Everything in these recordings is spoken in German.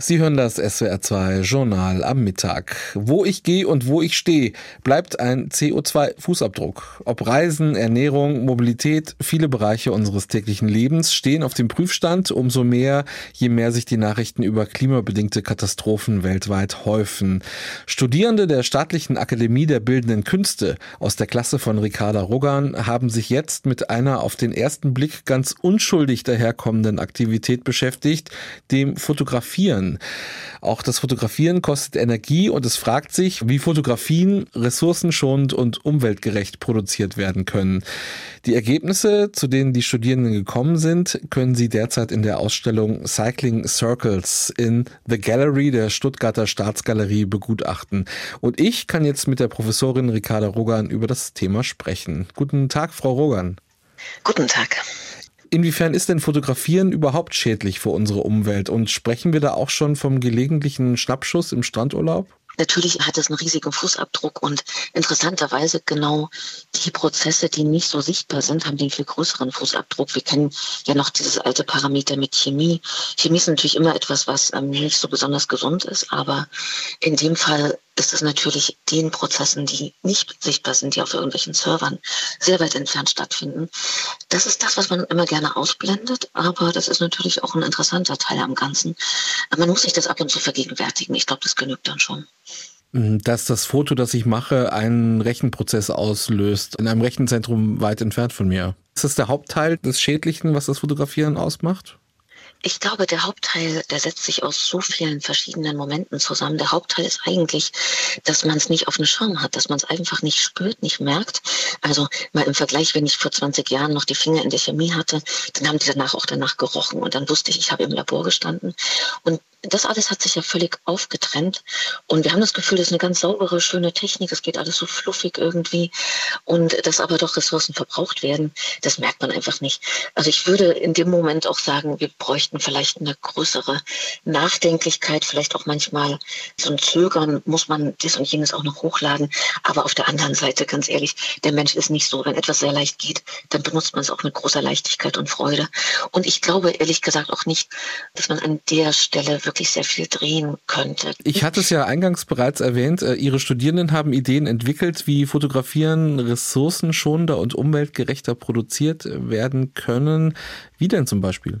Sie hören das SWR2 Journal am Mittag. Wo ich gehe und wo ich stehe, bleibt ein CO2-Fußabdruck. Ob Reisen, Ernährung, Mobilität, viele Bereiche unseres täglichen Lebens stehen auf dem Prüfstand, umso mehr, je mehr sich die Nachrichten über klimabedingte Katastrophen weltweit häufen. Studierende der Staatlichen Akademie der Bildenden Künste aus der Klasse von Ricarda Rogan haben sich jetzt mit einer auf den ersten Blick ganz unschuldig daherkommenden Aktivität beschäftigt, dem Fotografieren Fotografieren. Auch das Fotografieren kostet Energie und es fragt sich, wie Fotografien ressourcenschonend und umweltgerecht produziert werden können. Die Ergebnisse, zu denen die Studierenden gekommen sind, können Sie derzeit in der Ausstellung Cycling Circles in The Gallery der Stuttgarter Staatsgalerie begutachten. Und ich kann jetzt mit der Professorin Ricarda Rogan über das Thema sprechen. Guten Tag, Frau Rogan. Guten Tag. Inwiefern ist denn Fotografieren überhaupt schädlich für unsere Umwelt? Und sprechen wir da auch schon vom gelegentlichen Schnappschuss im Strandurlaub? Natürlich hat es einen riesigen Fußabdruck und interessanterweise genau die Prozesse, die nicht so sichtbar sind, haben den viel größeren Fußabdruck. Wir kennen ja noch dieses alte Parameter mit Chemie. Chemie ist natürlich immer etwas, was ähm, nicht so besonders gesund ist, aber in dem Fall ist es natürlich den Prozessen, die nicht sichtbar sind, die auf irgendwelchen Servern sehr weit entfernt stattfinden. Das ist das, was man immer gerne ausblendet, aber das ist natürlich auch ein interessanter Teil am Ganzen. Man muss sich das ab und zu vergegenwärtigen. Ich glaube, das genügt dann schon dass das Foto, das ich mache, einen Rechenprozess auslöst in einem Rechenzentrum weit entfernt von mir. Ist das der Hauptteil des Schädlichen, was das Fotografieren ausmacht? Ich glaube, der Hauptteil, der setzt sich aus so vielen verschiedenen Momenten zusammen. Der Hauptteil ist eigentlich, dass man es nicht auf dem Schirm hat, dass man es einfach nicht spürt, nicht merkt. Also mal im Vergleich, wenn ich vor 20 Jahren noch die Finger in der Chemie hatte, dann haben die danach auch danach gerochen und dann wusste ich, ich habe im Labor gestanden. Und das alles hat sich ja völlig aufgetrennt und wir haben das Gefühl, das ist eine ganz saubere, schöne Technik, es geht alles so fluffig irgendwie und dass aber doch Ressourcen verbraucht werden, das merkt man einfach nicht. Also ich würde in dem Moment auch sagen, wir bräuchten vielleicht eine größere Nachdenklichkeit, vielleicht auch manchmal so ein Zögern, muss man das und jenes auch noch hochladen, aber auf der anderen Seite, ganz ehrlich, der Mensch ist nicht so, wenn etwas sehr leicht geht, dann benutzt man es auch mit großer Leichtigkeit und Freude und ich glaube ehrlich gesagt auch nicht, dass man an der Stelle wirklich sehr viel drehen könnte. Ich hatte es ja eingangs bereits erwähnt, äh, Ihre Studierenden haben Ideen entwickelt, wie Fotografieren ressourcenschonender und umweltgerechter produziert werden können. Wie denn zum Beispiel?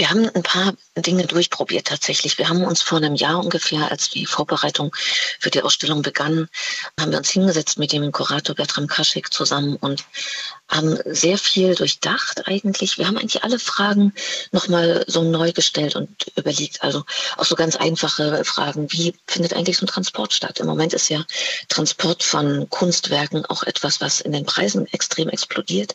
Wir haben ein paar Dinge durchprobiert tatsächlich. Wir haben uns vor einem Jahr ungefähr, als die Vorbereitung für die Ausstellung begann, haben wir uns hingesetzt mit dem Kurator Bertram Kaschik zusammen und haben sehr viel durchdacht eigentlich. Wir haben eigentlich alle Fragen nochmal so neu gestellt und überlegt. Also auch so ganz einfache Fragen, wie findet eigentlich so ein Transport statt? Im Moment ist ja Transport von Kunstwerken auch etwas, was in den Preisen extrem explodiert.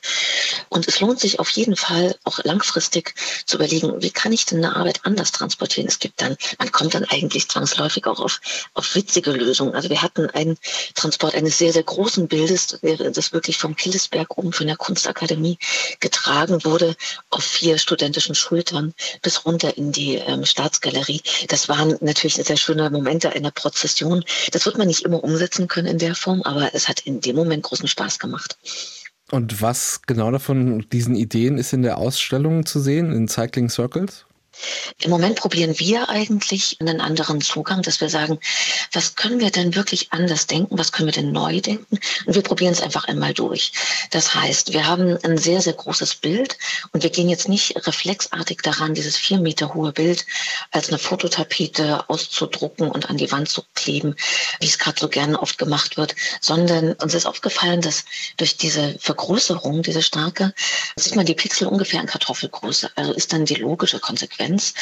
Und es lohnt sich auf jeden Fall auch langfristig zu überlegen, wie kann ich denn eine Arbeit anders transportieren? Es gibt dann, man kommt dann eigentlich zwangsläufig auch auf, auf witzige Lösungen. Also wir hatten einen Transport eines sehr, sehr großen Bildes, das wirklich vom Killesberg oben von der Kunstakademie getragen wurde, auf vier studentischen Schultern bis runter in die ähm, Staatsgalerie. Das waren natürlich sehr schöne Momente einer Prozession. Das wird man nicht immer umsetzen können in der Form, aber es hat in dem Moment großen Spaß gemacht. Und was genau davon, diesen Ideen, ist in der Ausstellung zu sehen, in Cycling Circles? Im Moment probieren wir eigentlich einen anderen Zugang, dass wir sagen, was können wir denn wirklich anders denken, was können wir denn neu denken? Und wir probieren es einfach einmal durch. Das heißt, wir haben ein sehr, sehr großes Bild und wir gehen jetzt nicht reflexartig daran, dieses vier Meter hohe Bild als eine Fototapete auszudrucken und an die Wand zu kleben, wie es gerade so gerne oft gemacht wird, sondern uns ist aufgefallen, dass durch diese Vergrößerung, diese starke, sieht man die Pixel ungefähr in Kartoffelgröße. Also ist dann die logische Konsequenz Konsequenz,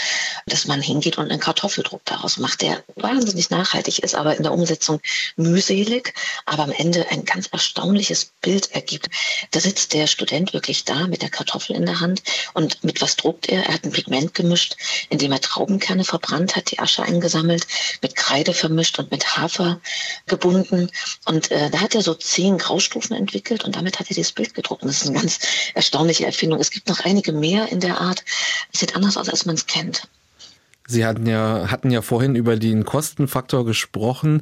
dass man hingeht und einen Kartoffeldruck daraus macht, der wahnsinnig nachhaltig ist, aber in der Umsetzung mühselig, aber am Ende ein ganz erstaunliches Bild ergibt. Da sitzt der Student wirklich da mit der Kartoffel in der Hand und mit was druckt er? Er hat ein Pigment gemischt, indem er Traubenkerne verbrannt hat, die Asche eingesammelt, mit Kreide vermischt und mit Hafer gebunden. Und äh, da hat er so zehn Graustufen entwickelt und damit hat er dieses Bild gedruckt. Und das ist eine ganz erstaunliche Erfindung. Es gibt noch einige mehr in der Art. Es sieht anders aus, als man es kennt. Sie hatten ja, hatten ja vorhin über den Kostenfaktor gesprochen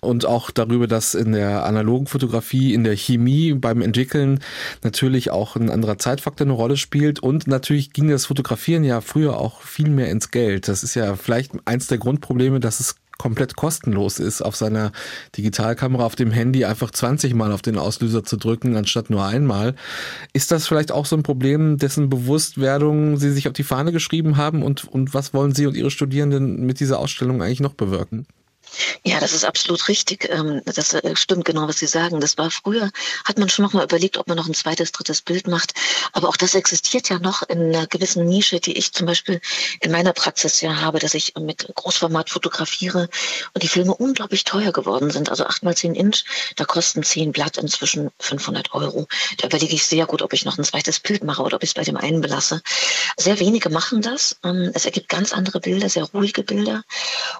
und auch darüber, dass in der analogen Fotografie, in der Chemie beim Entwickeln natürlich auch ein anderer Zeitfaktor eine Rolle spielt. Und natürlich ging das Fotografieren ja früher auch viel mehr ins Geld. Das ist ja vielleicht eins der Grundprobleme, dass es komplett kostenlos ist, auf seiner Digitalkamera auf dem Handy einfach 20 Mal auf den Auslöser zu drücken, anstatt nur einmal. Ist das vielleicht auch so ein Problem, dessen Bewusstwerdung Sie sich auf die Fahne geschrieben haben? Und, und was wollen Sie und Ihre Studierenden mit dieser Ausstellung eigentlich noch bewirken? Ja, das ist absolut richtig. Ähm, das äh, stimmt genau, was Sie sagen. Das war früher, hat man schon noch mal überlegt, ob man noch ein zweites, drittes Bild macht. Aber auch das existiert ja noch in einer gewissen Nische, die ich zum Beispiel in meiner Praxis ja habe, dass ich mit Großformat fotografiere und die Filme unglaublich teuer geworden sind. Also acht mal zehn Inch, da kosten zehn Blatt inzwischen 500 Euro. Da überlege ich sehr gut, ob ich noch ein zweites Bild mache oder ob ich es bei dem einen belasse. Sehr wenige machen das. Ähm, es ergibt ganz andere Bilder, sehr ruhige Bilder.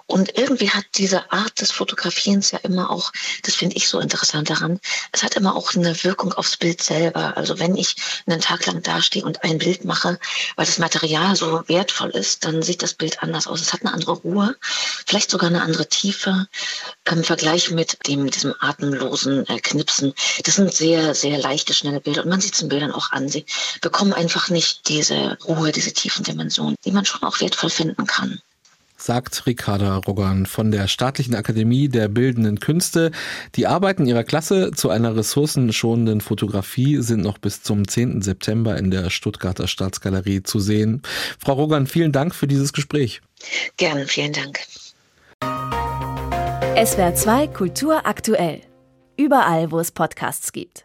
Und irgendwie hat dieser Art des Fotografierens ja immer auch, das finde ich so interessant daran, es hat immer auch eine Wirkung aufs Bild selber. Also wenn ich einen Tag lang dastehe und ein Bild mache, weil das Material so wertvoll ist, dann sieht das Bild anders aus. Es hat eine andere Ruhe, vielleicht sogar eine andere Tiefe im Vergleich mit dem, diesem atemlosen äh, Knipsen. Das sind sehr, sehr leichte, schnelle Bilder und man sieht es in Bildern auch an. Sie bekommen einfach nicht diese Ruhe, diese tiefen Dimensionen, die man schon auch wertvoll finden kann sagt Ricarda Rogan von der Staatlichen Akademie der Bildenden Künste. Die Arbeiten ihrer Klasse zu einer ressourcenschonenden Fotografie sind noch bis zum 10. September in der Stuttgarter Staatsgalerie zu sehen. Frau Rogan, vielen Dank für dieses Gespräch. Gerne, vielen Dank. SWR 2 Kultur aktuell. Überall, wo es Podcasts gibt.